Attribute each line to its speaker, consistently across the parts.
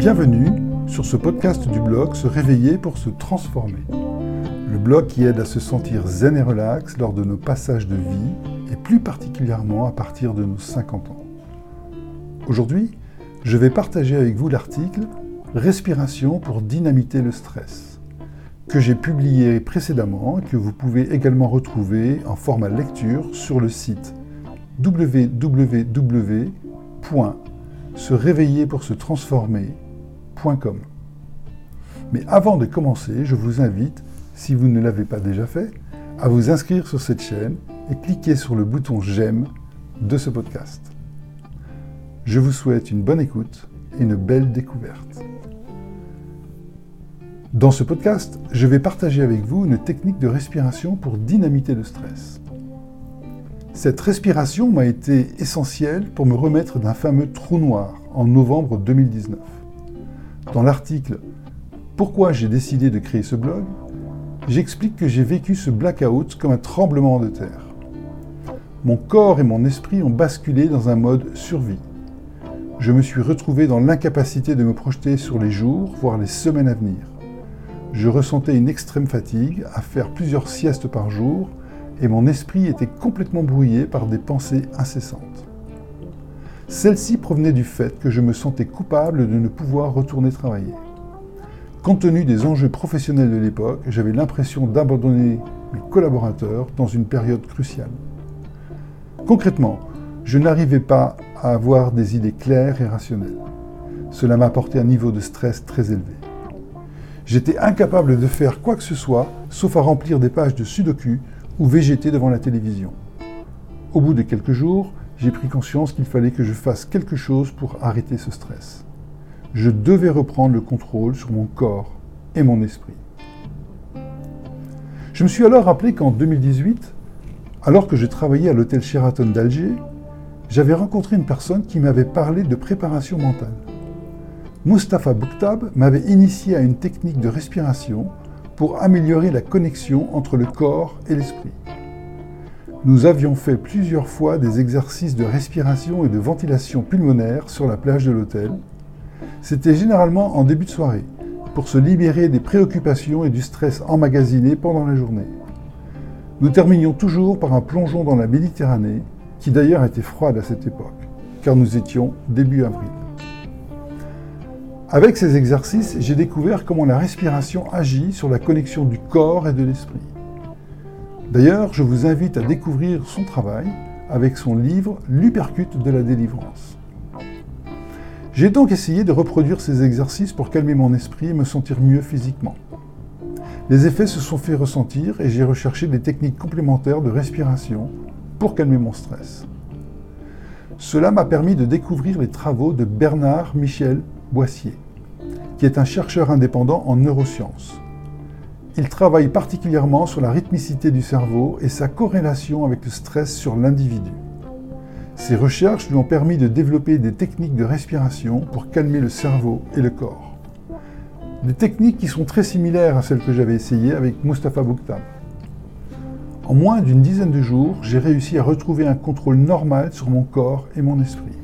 Speaker 1: Bienvenue sur ce podcast du blog Se réveiller pour se transformer. Le blog qui aide à se sentir zen et relax lors de nos passages de vie et plus particulièrement à partir de nos 50 ans. Aujourd'hui, je vais partager avec vous l'article Respiration pour dynamiter le stress que j'ai publié précédemment et que vous pouvez également retrouver en format lecture sur le site www.se pour se Mais avant de commencer, je vous invite, si vous ne l'avez pas déjà fait, à vous inscrire sur cette chaîne et cliquer sur le bouton j'aime de ce podcast. Je vous souhaite une bonne écoute et une belle découverte. Dans ce podcast, je vais partager avec vous une technique de respiration pour dynamiter le stress. Cette respiration m'a été essentielle pour me remettre d'un fameux trou noir en novembre 2019. Dans l'article Pourquoi j'ai décidé de créer ce blog, j'explique que j'ai vécu ce blackout comme un tremblement de terre. Mon corps et mon esprit ont basculé dans un mode survie. Je me suis retrouvé dans l'incapacité de me projeter sur les jours, voire les semaines à venir. Je ressentais une extrême fatigue à faire plusieurs siestes par jour et mon esprit était complètement brouillé par des pensées incessantes. Celles-ci provenaient du fait que je me sentais coupable de ne pouvoir retourner travailler. Compte tenu des enjeux professionnels de l'époque, j'avais l'impression d'abandonner mes collaborateurs dans une période cruciale. Concrètement, je n'arrivais pas à avoir des idées claires et rationnelles. Cela m'apportait un niveau de stress très élevé. J'étais incapable de faire quoi que ce soit, sauf à remplir des pages de sudoku ou végéter devant la télévision. Au bout de quelques jours, j'ai pris conscience qu'il fallait que je fasse quelque chose pour arrêter ce stress. Je devais reprendre le contrôle sur mon corps et mon esprit. Je me suis alors rappelé qu'en 2018, alors que je travaillais à l'hôtel Sheraton d'Alger, j'avais rencontré une personne qui m'avait parlé de préparation mentale. Mustapha Bouktab m'avait initié à une technique de respiration pour améliorer la connexion entre le corps et l'esprit. Nous avions fait plusieurs fois des exercices de respiration et de ventilation pulmonaire sur la plage de l'hôtel. C'était généralement en début de soirée, pour se libérer des préoccupations et du stress emmagasiné pendant la journée. Nous terminions toujours par un plongeon dans la Méditerranée, qui d'ailleurs était froide à cette époque, car nous étions début avril. Avec ces exercices, j'ai découvert comment la respiration agit sur la connexion du corps et de l'esprit. D'ailleurs, je vous invite à découvrir son travail avec son livre L'Upercute de la délivrance. J'ai donc essayé de reproduire ces exercices pour calmer mon esprit et me sentir mieux physiquement. Les effets se sont fait ressentir et j'ai recherché des techniques complémentaires de respiration pour calmer mon stress. Cela m'a permis de découvrir les travaux de Bernard Michel Boissier, qui est un chercheur indépendant en neurosciences. Il travaille particulièrement sur la rythmicité du cerveau et sa corrélation avec le stress sur l'individu. Ses recherches lui ont permis de développer des techniques de respiration pour calmer le cerveau et le corps. Des techniques qui sont très similaires à celles que j'avais essayées avec Mustafa Bouktab. En moins d'une dizaine de jours, j'ai réussi à retrouver un contrôle normal sur mon corps et mon esprit.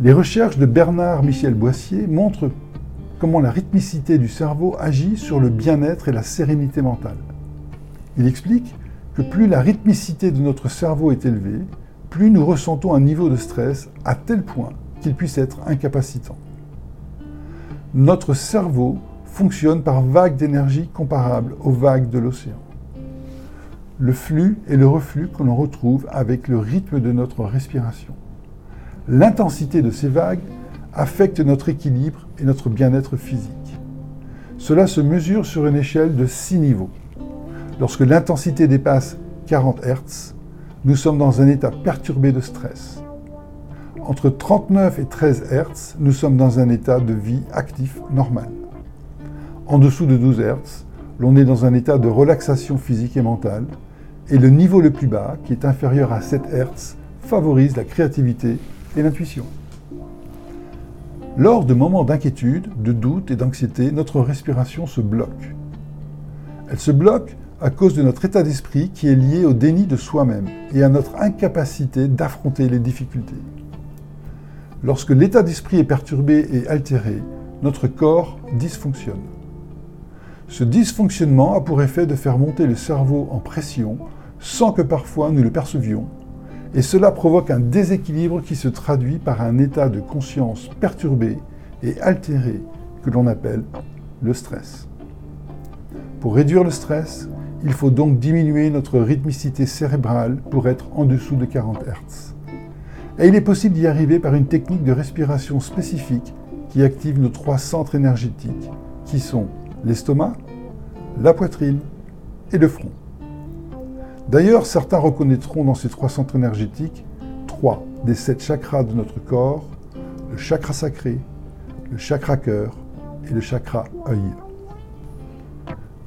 Speaker 1: Les recherches de Bernard Michel Boissier montrent comment la rythmicité du cerveau agit sur le bien-être et la sérénité mentale. Il explique que plus la rythmicité de notre cerveau est élevée, plus nous ressentons un niveau de stress à tel point qu'il puisse être incapacitant. Notre cerveau fonctionne par vagues d'énergie comparables aux vagues de l'océan. Le flux et le reflux que l'on retrouve avec le rythme de notre respiration. L'intensité de ces vagues affecte notre équilibre et notre bien-être physique. Cela se mesure sur une échelle de 6 niveaux. Lorsque l'intensité dépasse 40 Hz, nous sommes dans un état perturbé de stress. Entre 39 et 13 Hz, nous sommes dans un état de vie actif normal. En dessous de 12 Hz, l'on est dans un état de relaxation physique et mentale, et le niveau le plus bas, qui est inférieur à 7 Hz, favorise la créativité et l'intuition. Lors de moments d'inquiétude, de doute et d'anxiété, notre respiration se bloque. Elle se bloque à cause de notre état d'esprit qui est lié au déni de soi-même et à notre incapacité d'affronter les difficultés. Lorsque l'état d'esprit est perturbé et altéré, notre corps dysfonctionne. Ce dysfonctionnement a pour effet de faire monter le cerveau en pression sans que parfois nous le percevions, et cela provoque un déséquilibre qui se traduit par un état de conscience perturbé et altéré que l'on appelle le stress. Pour réduire le stress, il faut donc diminuer notre rythmicité cérébrale pour être en dessous de 40 Hz. Et il est possible d'y arriver par une technique de respiration spécifique qui active nos trois centres énergétiques, qui sont l'estomac, la poitrine et le front. D'ailleurs, certains reconnaîtront dans ces trois centres énergétiques trois des sept chakras de notre corps, le chakra sacré, le chakra cœur et le chakra œil.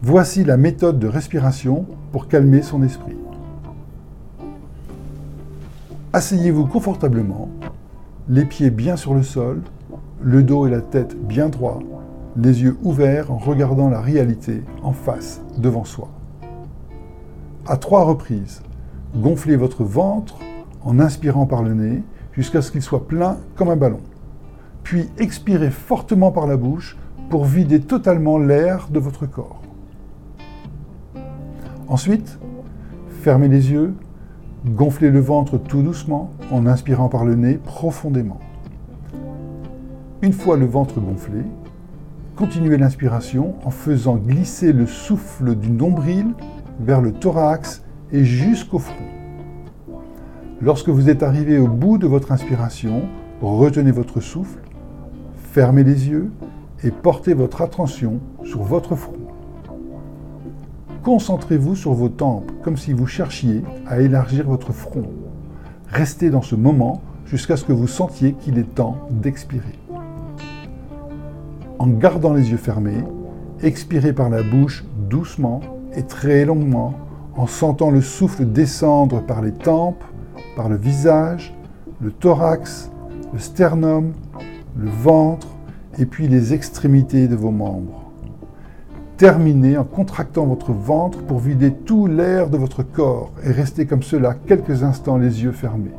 Speaker 1: Voici la méthode de respiration pour calmer son esprit. Asseyez-vous confortablement, les pieds bien sur le sol, le dos et la tête bien droits, les yeux ouverts en regardant la réalité en face devant soi. À trois reprises, gonflez votre ventre en inspirant par le nez jusqu'à ce qu'il soit plein comme un ballon. Puis expirez fortement par la bouche pour vider totalement l'air de votre corps. Ensuite, fermez les yeux Gonflez le ventre tout doucement en inspirant par le nez profondément. Une fois le ventre gonflé, continuez l'inspiration en faisant glisser le souffle du nombril vers le thorax et jusqu'au front. Lorsque vous êtes arrivé au bout de votre inspiration, retenez votre souffle, fermez les yeux et portez votre attention sur votre front. Concentrez-vous sur vos tempes, comme si vous cherchiez à élargir votre front. Restez dans ce moment jusqu'à ce que vous sentiez qu'il est temps d'expirer. En gardant les yeux fermés, expirez par la bouche doucement et très longuement en sentant le souffle descendre par les tempes, par le visage, le thorax, le sternum, le ventre et puis les extrémités de vos membres. Terminez en contractant votre ventre pour vider tout l'air de votre corps et restez comme cela quelques instants les yeux fermés.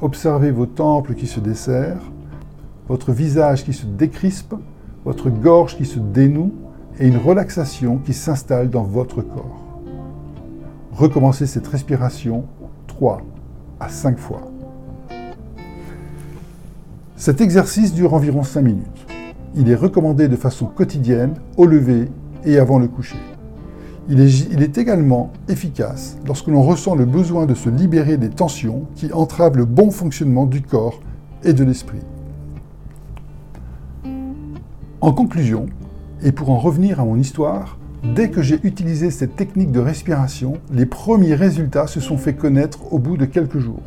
Speaker 1: Observez vos temples qui se desserrent, votre visage qui se décrispe, votre gorge qui se dénoue et une relaxation qui s'installe dans votre corps. Recommencez cette respiration 3 à 5 fois. Cet exercice dure environ 5 minutes il est recommandé de façon quotidienne au lever et avant le coucher. Il est, il est également efficace lorsque l'on ressent le besoin de se libérer des tensions qui entravent le bon fonctionnement du corps et de l'esprit. En conclusion, et pour en revenir à mon histoire, dès que j'ai utilisé cette technique de respiration, les premiers résultats se sont fait connaître au bout de quelques jours.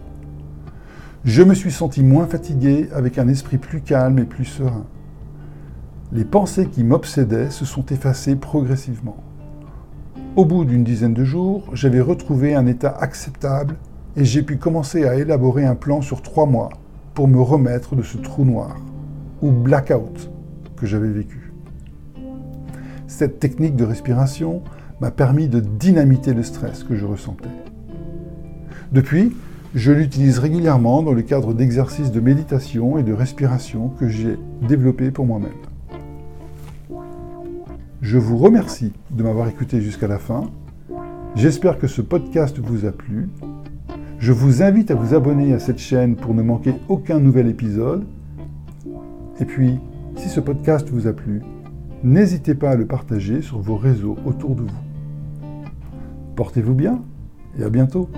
Speaker 1: Je me suis senti moins fatigué avec un esprit plus calme et plus serein les pensées qui m'obsédaient se sont effacées progressivement. Au bout d'une dizaine de jours, j'avais retrouvé un état acceptable et j'ai pu commencer à élaborer un plan sur trois mois pour me remettre de ce trou noir, ou blackout, que j'avais vécu. Cette technique de respiration m'a permis de dynamiter le stress que je ressentais. Depuis, je l'utilise régulièrement dans le cadre d'exercices de méditation et de respiration que j'ai développés pour moi-même. Je vous remercie de m'avoir écouté jusqu'à la fin. J'espère que ce podcast vous a plu. Je vous invite à vous abonner à cette chaîne pour ne manquer aucun nouvel épisode. Et puis, si ce podcast vous a plu, n'hésitez pas à le partager sur vos réseaux autour de vous. Portez-vous bien et à bientôt.